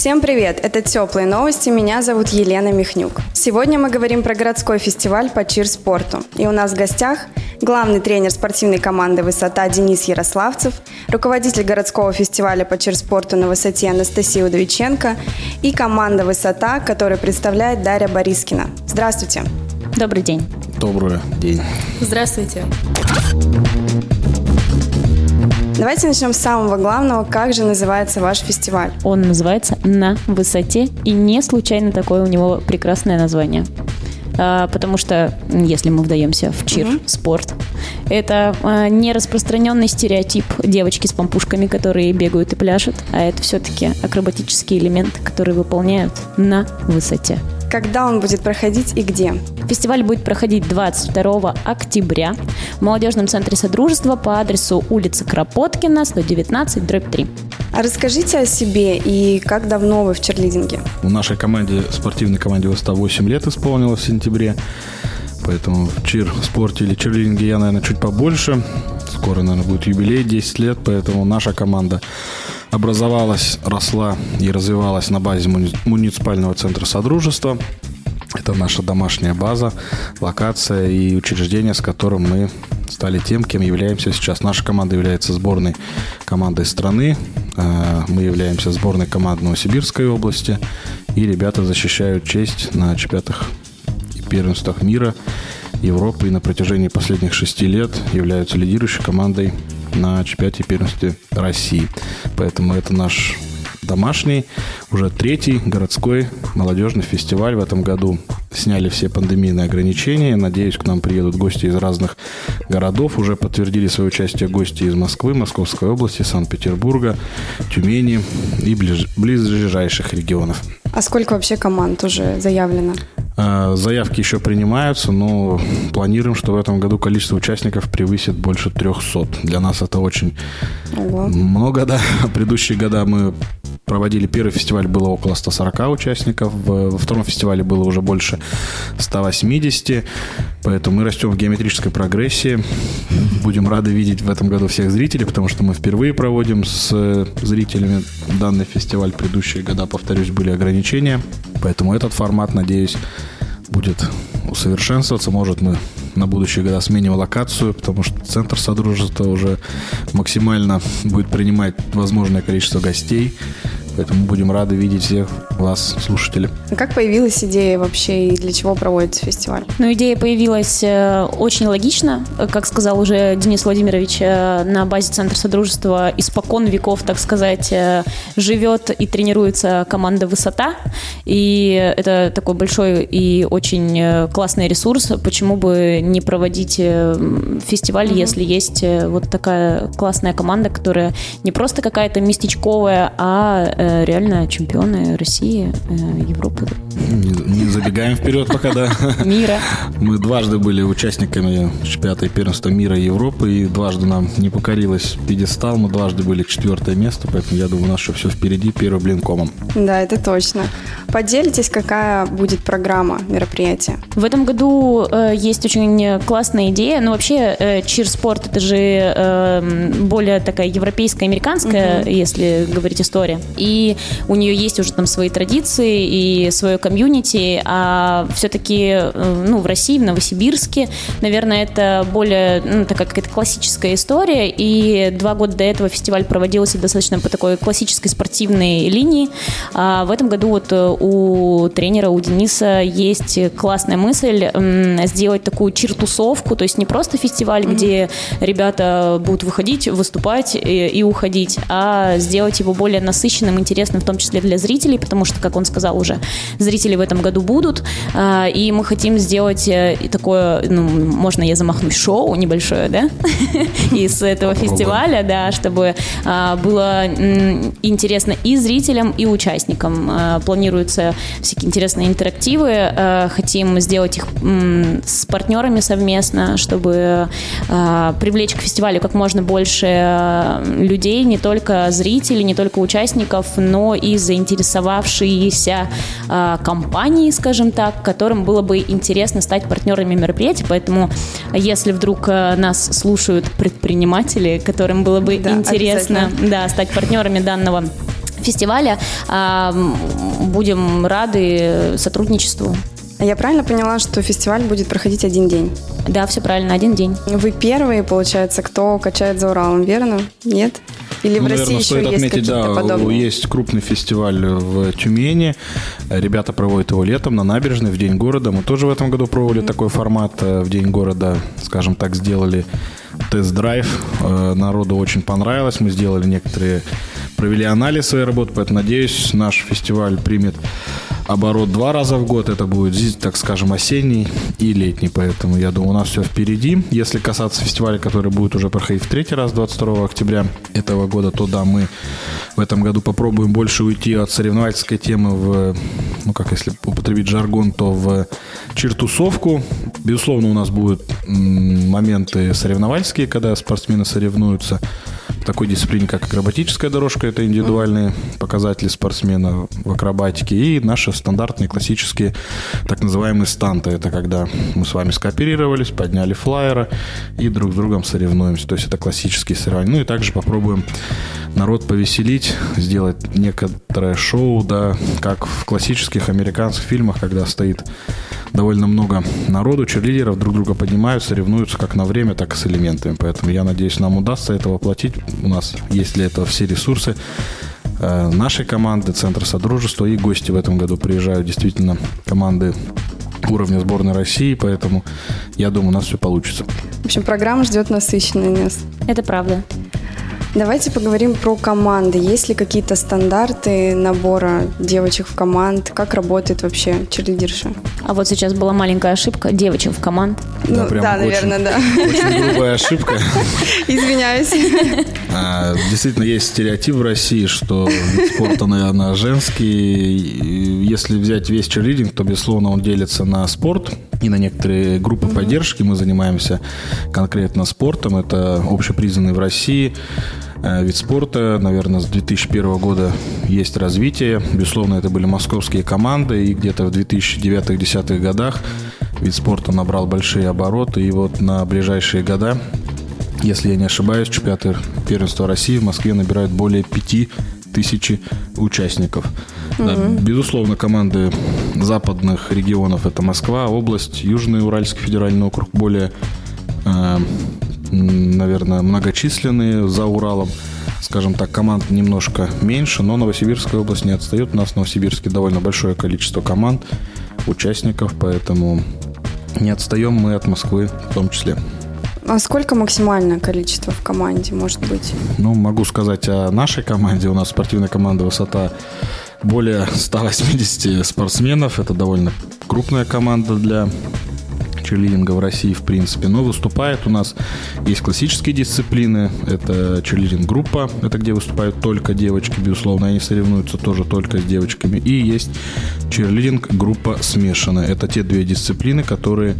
Всем привет! Это «Теплые новости». Меня зовут Елена Михнюк. Сегодня мы говорим про городской фестиваль по чир-спорту. И у нас в гостях главный тренер спортивной команды «Высота» Денис Ярославцев, руководитель городского фестиваля по чир-спорту на высоте Анастасия Удовиченко и команда «Высота», которую представляет Дарья Борискина. Здравствуйте! Добрый день. Добрый день. Здравствуйте. Давайте начнем с самого главного. Как же называется ваш фестиваль? Он называется «На высоте», и не случайно такое у него прекрасное название. А, потому что, если мы вдаемся в чир, mm-hmm. спорт, это а, не распространенный стереотип девочки с помпушками, которые бегают и пляшут, а это все-таки акробатический элемент, который выполняют на высоте. Когда он будет проходить и где? Фестиваль будет проходить 22 октября в молодежном центре Содружества по адресу улица Кропоткина, 119, дробь 3. А расскажите о себе и как давно вы в черлидинге? В нашей команде, спортивной команде у 108 лет исполнилось в сентябре. Поэтому в чир-спорте или черлидинге я, наверное, чуть побольше. Скоро, наверное, будет юбилей 10 лет, поэтому наша команда образовалась, росла и развивалась на базе муни- муниципального центра Содружества. Это наша домашняя база, локация и учреждение, с которым мы стали тем, кем являемся сейчас. Наша команда является сборной командой страны. Э, мы являемся сборной командой Новосибирской области. И ребята защищают честь на чемпионатах и первенствах мира, Европы. И на протяжении последних шести лет являются лидирующей командой на чемпионате первенстве России. Поэтому это наш домашний, уже третий городской молодежный фестиваль в этом году. Сняли все пандемийные ограничения. Надеюсь, к нам приедут гости из разных городов. Уже подтвердили свое участие гости из Москвы, Московской области, Санкт-Петербурга, Тюмени и ближ... ближайших регионов. А сколько вообще команд уже заявлено? А, заявки еще принимаются, но планируем, что в этом году количество участников превысит больше 300. Для нас это очень Ого. много, да. Предыдущие года мы проводили первый фестиваль, было около 140 участников, во втором фестивале было уже больше 180, поэтому мы растем в геометрической прогрессии. Будем рады видеть в этом году всех зрителей, потому что мы впервые проводим с зрителями данный фестиваль. Предыдущие года, повторюсь, были ограничения, поэтому этот формат, надеюсь, будет усовершенствоваться. Может, мы на будущие года сменим локацию, потому что центр Содружества уже максимально будет принимать возможное количество гостей. Поэтому будем рады видеть всех вас, слушатели. А как появилась идея вообще и для чего проводится фестиваль? Ну, идея появилась э, очень логично. Как сказал уже Денис Владимирович, э, на базе Центра Содружества испокон веков, так сказать, э, живет и тренируется команда «Высота». И это такой большой и очень классный ресурс. Почему бы не проводить э, фестиваль, mm-hmm. если есть э, вот такая классная команда, которая не просто какая-то местечковая, а реально чемпионы России, э, Европы. Не, не забегаем вперед пока, да. Мира. Мы дважды были участниками чемпионата первенства мира и Европы, и дважды нам не покорилось пьедестал, мы дважды были четвертое место, поэтому я думаю, у нас еще все впереди, первый блин комом. Да, это точно. Поделитесь, какая будет программа мероприятия? В этом году э, есть очень классная идея, ну вообще э, чир-спорт это же э, более такая европейская, американская, угу. если говорить история. И и у нее есть уже там свои традиции и свое комьюнити, а все-таки э, ну, в России, в Новосибирске, наверное, это более ну, такая какая-то классическая история, и два года до этого фестиваль проводился достаточно по такой классической спортивной линии. А в этом году вот э, у тренера, у Дениса есть классная мысль сделать такую чертусовку, то есть не просто фестиваль, mm-hmm. где ребята будут выходить, выступать и, и уходить, а сделать его более насыщенным интересным, в том числе для зрителей, потому что, как он сказал уже, зрители в этом году будут, а, и мы хотим сделать э, такое, ну, можно я замахнусь, шоу небольшое, да, из этого фестиваля, да, чтобы а, было интересно и зрителям, и участникам. А, планируются всякие интересные интерактивы, хотим сделать их с партнерами совместно, чтобы привлечь к фестивалю как можно больше людей, не только зрителей, не только участников, но и заинтересовавшиеся э, компании, скажем так, которым было бы интересно стать партнерами мероприятия. Поэтому, если вдруг э, нас слушают предприниматели, которым было бы Да, интересно да, стать партнерами данного фестиваля, а, м, будем рады сотрудничеству. А Я правильно поняла, что фестиваль будет проходить один день? Да, все правильно, один день. Вы первые, получается, кто качает за Уралом, верно? Нет? Или в России наверное, еще стоит есть отметить, какие-то да, подобные? есть крупный фестиваль в Тюмени. Ребята проводят его летом на набережной в День города. Мы тоже в этом году пробовали такой формат э, в День города, скажем так, сделали тест-драйв. Э, Народу очень понравилось. Мы сделали некоторые, провели анализ своей работы, поэтому, надеюсь, наш фестиваль примет оборот два раза в год. Это будет, так скажем, осенний и летний. Поэтому, я думаю, у нас все впереди. Если касаться фестиваля, который будет уже проходить в третий раз 22 октября этого года, то да, мы в этом году попробуем больше уйти от соревновательской темы в, ну как если употребить жаргон, то в чертусовку. Безусловно, у нас будут моменты соревновательские, когда спортсмены соревнуются такой дисциплине, как акробатическая дорожка, это индивидуальные показатели спортсмена в акробатике, и наши стандартные классические так называемые станты. Это когда мы с вами скооперировались, подняли флайера и друг с другом соревнуемся. То есть это классические соревнования. Ну и также попробуем народ повеселить, сделать некоторое шоу, да, как в классических американских фильмах, когда стоит довольно много народу, черлидеров друг друга поднимают, соревнуются как на время, так и с элементами. Поэтому я надеюсь, нам удастся это воплотить. У нас есть для этого все ресурсы э, нашей команды, Центра Содружества и гости в этом году приезжают действительно команды уровня сборной России, поэтому я думаю, у нас все получится. В общем, программа ждет насыщенный нас. Это правда. Давайте поговорим про команды. Есть ли какие-то стандарты набора девочек в команд? Как работает вообще черлидерша? А вот сейчас была маленькая ошибка девочек в команд. Ну, прям да, очень- наверное, да. Очень грубая ошибка. Извиняюсь. А, Действительно, есть стереотип в России, что вид спорта, наверное, женский. И Если взять весь черлидинг, то, безусловно, он делится на спорт и на некоторые группы поддержки. Мы занимаемся конкретно спортом. Это общепризнанный в России вид спорта. Наверное, с 2001 года есть развитие. Безусловно, это были московские команды. И где-то в 2009-2010 годах вид спорта набрал большие обороты. И вот на ближайшие года если я не ошибаюсь, чемпионаты первенства России в Москве набирают более 5 тысяч участников. Да, безусловно, команды западных регионов это Москва, область, Южный Уральский федеральный округ более, э, наверное, многочисленные за Уралом. Скажем так, команд немножко меньше, но Новосибирская область не отстает. У нас в Новосибирске довольно большое количество команд, участников, поэтому не отстаем мы от Москвы в том числе. А сколько максимальное количество в команде может быть? Ну, могу сказать о нашей команде. У нас спортивная команда «Высота» более 180 спортсменов. Это довольно крупная команда для черлидинга в России, в принципе. Но выступает у нас есть классические дисциплины. Это черлидинг-группа, это где выступают только девочки, безусловно. Они соревнуются тоже только с девочками. И есть черлидинг-группа смешанная. Это те две дисциплины, которые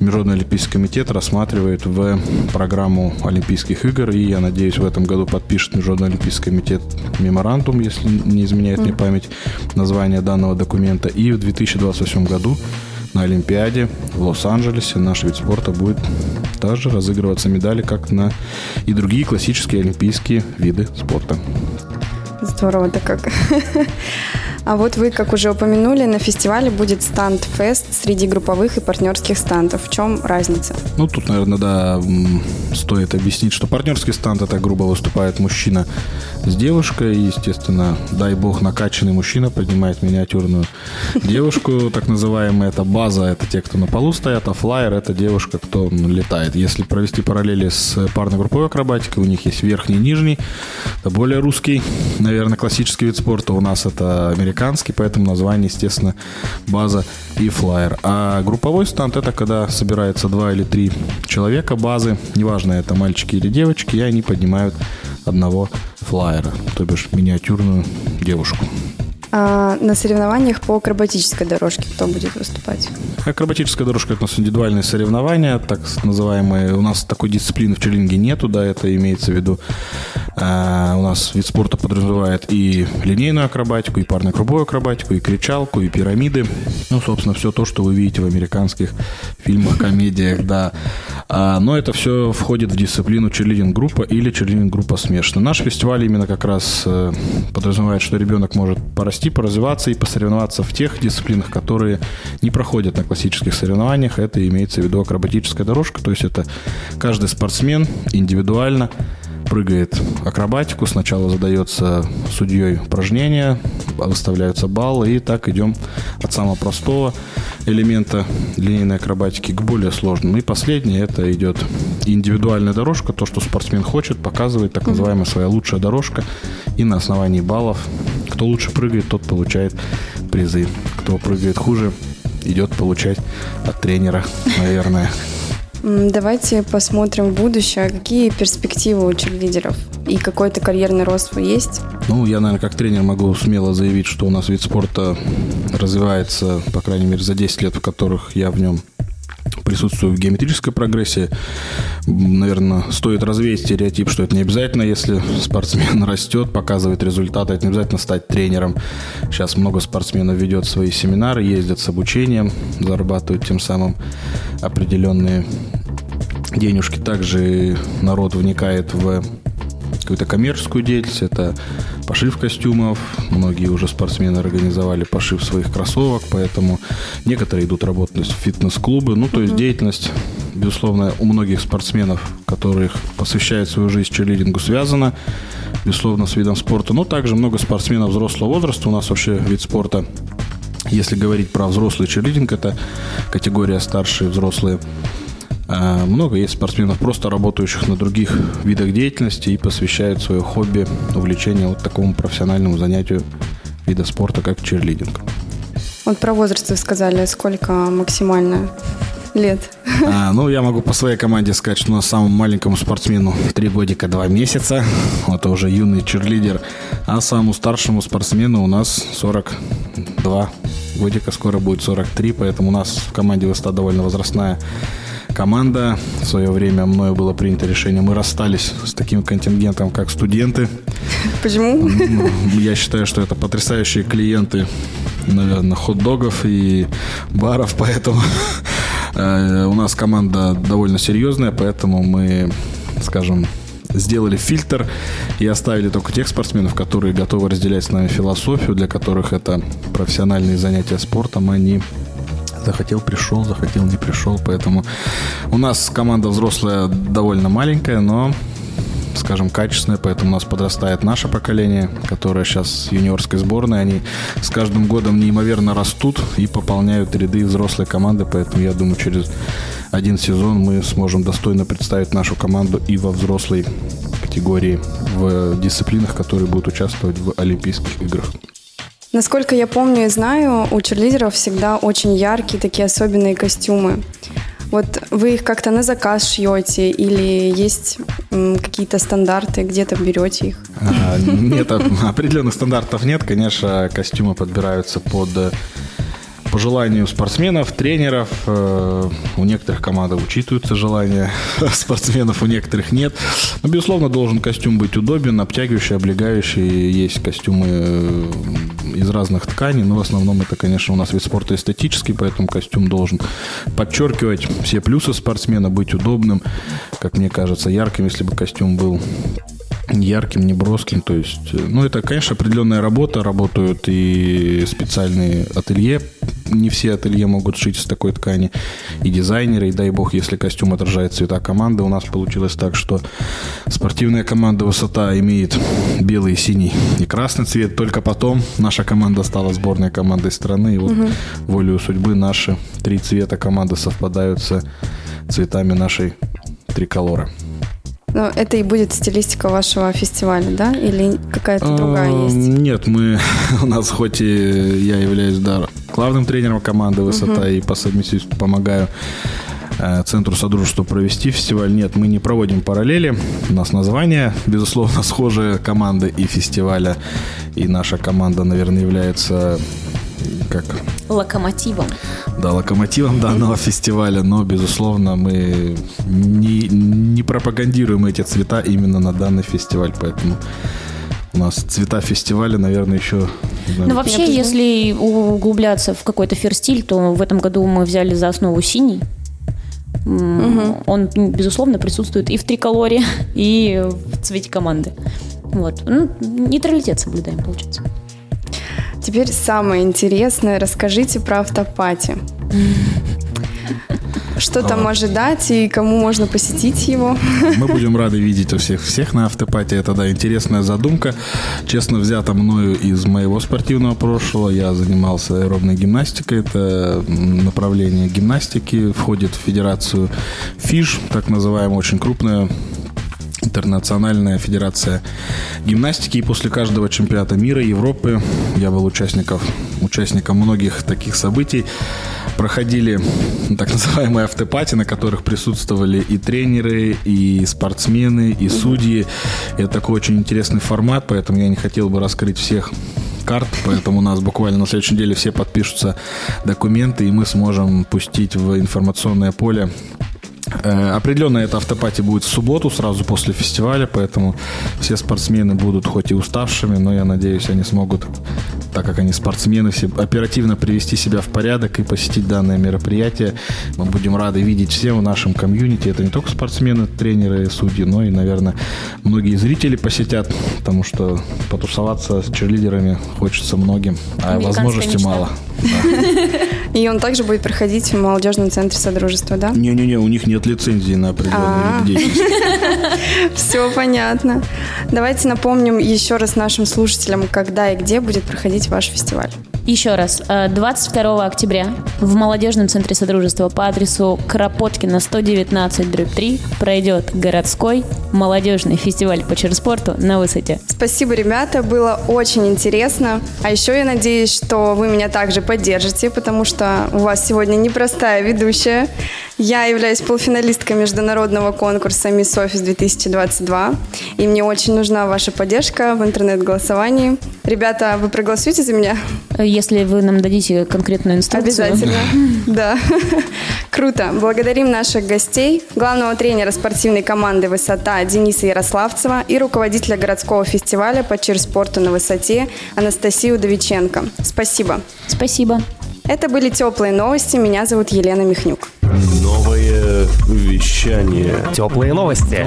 Международный Олимпийский комитет рассматривает в программу Олимпийских игр, и я надеюсь, в этом году подпишет Международный Олимпийский комитет меморандум, если не изменяет мне память, название данного документа. И в 2028 году на Олимпиаде в Лос-Анджелесе наш вид спорта будет также разыгрываться медали, как на и другие классические олимпийские виды спорта. Здорово-то как. А вот вы, как уже упомянули, на фестивале будет станд-фест среди групповых и партнерских стандов. В чем разница? Ну, тут, наверное, да, стоит объяснить, что партнерский станд это грубо выступает мужчина с девушкой. И, естественно, дай бог, накачанный мужчина поднимает миниатюрную девушку. Так называемая это база, это те, кто на полу стоят, а флайер это девушка, кто летает. Если провести параллели с парной групповой акробатикой, у них есть верхний и нижний. Это более русский, наверное, классический вид спорта. У нас это американский, поэтому название, естественно, база и флайер. А групповой станд это когда собирается два или три человека базы, неважно, это мальчики или девочки, и они поднимают одного флайера, то бишь миниатюрную девушку. А на соревнованиях по акробатической дорожке кто будет выступать? Акробатическая дорожка – это у нас индивидуальные соревнования, так называемые. У нас такой дисциплины в черлинге нету, да, это имеется в виду. А, у нас вид спорта подразумевает и линейную акробатику, и парную круговую акробатику, и кричалку, и пирамиды. Ну, собственно, все то, что вы видите в американских фильмах, комедиях, да. А, но это все входит в дисциплину черлидинг-группа или черлидинг-группа смешанная. Наш фестиваль именно как раз э, подразумевает, что ребенок может порасти, поразвиваться и посоревноваться в тех дисциплинах, которые не проходят на классических соревнованиях. Это имеется в виду акробатическая дорожка, то есть это каждый спортсмен индивидуально прыгает акробатику. Сначала задается судьей упражнение, выставляются баллы, и так идем от самого простого элемента линейной акробатики к более сложным. И последнее это идет индивидуальная дорожка, то, что спортсмен хочет, показывает так называемая своя лучшая дорожка. И на основании баллов, кто лучше прыгает, тот получает призы. Кто прыгает хуже, идет получать от тренера, наверное. Давайте посмотрим в будущее, какие перспективы у черлидеров и какой-то карьерный рост есть? Ну, я, наверное, как тренер могу смело заявить, что у нас вид спорта развивается, по крайней мере, за 10 лет, в которых я в нем присутствую в геометрической прогрессии. Наверное, стоит развеять стереотип, что это не обязательно, если спортсмен растет, показывает результаты, это не обязательно стать тренером. Сейчас много спортсменов ведет свои семинары, ездят с обучением, зарабатывают тем самым определенные денежки. Также народ вникает в какую-то коммерческую деятельность, это пошив костюмов, многие уже спортсмены организовали пошив своих кроссовок, поэтому некоторые идут работать в фитнес-клубы, ну, то есть деятельность, безусловно, у многих спортсменов, которых посвящают свою жизнь черлидингу, связана, безусловно, с видом спорта, но также много спортсменов взрослого возраста, у нас вообще вид спорта если говорить про взрослый черлидинг, это категория старшие взрослые много есть спортсменов, просто работающих на других видах деятельности и посвящают свое хобби, увлечение вот такому профессиональному занятию вида спорта, как черлидинг. Вот про возраст вы сказали, сколько максимально лет? А, ну, я могу по своей команде сказать, что у нас самому маленькому спортсмену 3 годика 2 месяца. Это уже юный черлидер. А самому старшему спортсмену у нас 42 годика, скоро будет 43, поэтому у нас в команде высота довольно возрастная команда. В свое время мною было принято решение, мы расстались с таким контингентом, как студенты. Почему? Ну, я считаю, что это потрясающие клиенты, наверное, хот-догов и баров, поэтому э, у нас команда довольно серьезная, поэтому мы, скажем, сделали фильтр и оставили только тех спортсменов, которые готовы разделять с нами философию, для которых это профессиональные занятия спортом, они захотел пришел, захотел не пришел. Поэтому у нас команда взрослая довольно маленькая, но скажем, качественная, поэтому у нас подрастает наше поколение, которое сейчас юниорской сборной, они с каждым годом неимоверно растут и пополняют ряды взрослой команды, поэтому я думаю, через один сезон мы сможем достойно представить нашу команду и во взрослой категории в дисциплинах, которые будут участвовать в Олимпийских играх. Насколько я помню и знаю, у черлидеров всегда очень яркие такие особенные костюмы. Вот вы их как-то на заказ шьете или есть какие-то стандарты, где-то берете их? А, нет, определенных стандартов нет. Конечно, костюмы подбираются под по желанию спортсменов, тренеров. Э, у некоторых команд учитываются желания спортсменов, у некоторых нет. Но, безусловно, должен костюм быть удобен, обтягивающий, облегающий. Есть костюмы э, из разных тканей, но в основном это, конечно, у нас вид спорта эстетический, поэтому костюм должен подчеркивать все плюсы спортсмена, быть удобным, как мне кажется, ярким, если бы костюм был ярким, неброским. То есть, э, ну, это, конечно, определенная работа. Работают и специальные ателье не все ателье могут шить из такой ткани. И дизайнеры, и дай бог, если костюм отражает цвета команды. У нас получилось так, что спортивная команда «Высота» имеет белый, синий и красный цвет. Только потом наша команда стала сборной командой страны. И вот угу. волею судьбы наши три цвета команды совпадают с цветами нашей триколора. Но это и будет стилистика вашего фестиваля, да? Или какая-то другая а, есть? Нет, мы у нас хоть и я являюсь да, главным тренером команды «Высота» угу. и по совместительству помогаю э, Центру Содружества провести фестиваль. Нет, мы не проводим параллели. У нас название, безусловно, схожие команды и фестиваля. И наша команда, наверное, является как Локомотивом. да, локомотивом данного фестиваля, но, безусловно, мы не, не пропагандируем эти цвета именно на данный фестиваль, поэтому у нас цвета фестиваля, наверное, еще... Ну, вообще, если углубляться в какой-то ферстиль, то в этом году мы взяли за основу синий. М, Он, безусловно, присутствует и в триколоре, и в цвете команды. Вот. Ну, нейтралитет соблюдаем, получается. Теперь самое интересное. Расскажите про автопати. Что там ожидать и кому можно посетить его? Мы будем рады видеть у всех всех на автопате. Это, да, интересная задумка. Честно взята мною из моего спортивного прошлого. Я занимался аэробной гимнастикой. Это направление гимнастики. Входит в федерацию ФИШ, так называемая, очень крупная интернациональная федерация гимнастики. И после каждого чемпионата мира, Европы, я был участников, участником многих таких событий, проходили так называемые автопати, на которых присутствовали и тренеры, и спортсмены, и судьи. Это такой очень интересный формат, поэтому я не хотел бы раскрыть всех карт, поэтому у нас буквально на следующей неделе все подпишутся документы, и мы сможем пустить в информационное поле Определенно это автопати будет в субботу, сразу после фестиваля, поэтому все спортсмены будут хоть и уставшими, но я надеюсь, они смогут, так как они спортсмены, все оперативно привести себя в порядок и посетить данное мероприятие. Мы будем рады видеть всем в нашем комьюнити. Это не только спортсмены, тренеры, судьи, но и, наверное, многие зрители посетят, потому что потусоваться с черлидерами хочется многим, а возможностей мечта. мало. И он также будет проходить в молодежном центре Содружества, да? Не-не-не, у них нет лицензии на определенный А. вид деятельности. Все понятно. Давайте напомним еще раз нашим слушателям, когда и где будет проходить ваш фестиваль. Еще раз, э, 22 октября в молодежном центре Содружества по адресу Кропоткина 119 3 пройдет городской молодежный фестиваль по черспорту на высоте. Спасибо, ребята, было очень интересно. А еще я надеюсь, что вы меня также поддержите, потому что у вас сегодня непростая ведущая. Я являюсь полуфиналисткой международного конкурса Miss Office 2022, и мне очень нужна ваша поддержка в интернет-голосовании. Ребята, вы проголосуете за меня? Если вы нам дадите конкретную инструкцию. Обязательно. Да. Круто. Благодарим наших гостей, главного тренера спортивной команды «Высота» Дениса Ярославцева и руководителя городского фестиваля по чирспорту на высоте Анастасию Довиченко. Спасибо. Спасибо. Это были теплые новости. Меня зовут Елена Михнюк. Новое вещание. Теплые новости.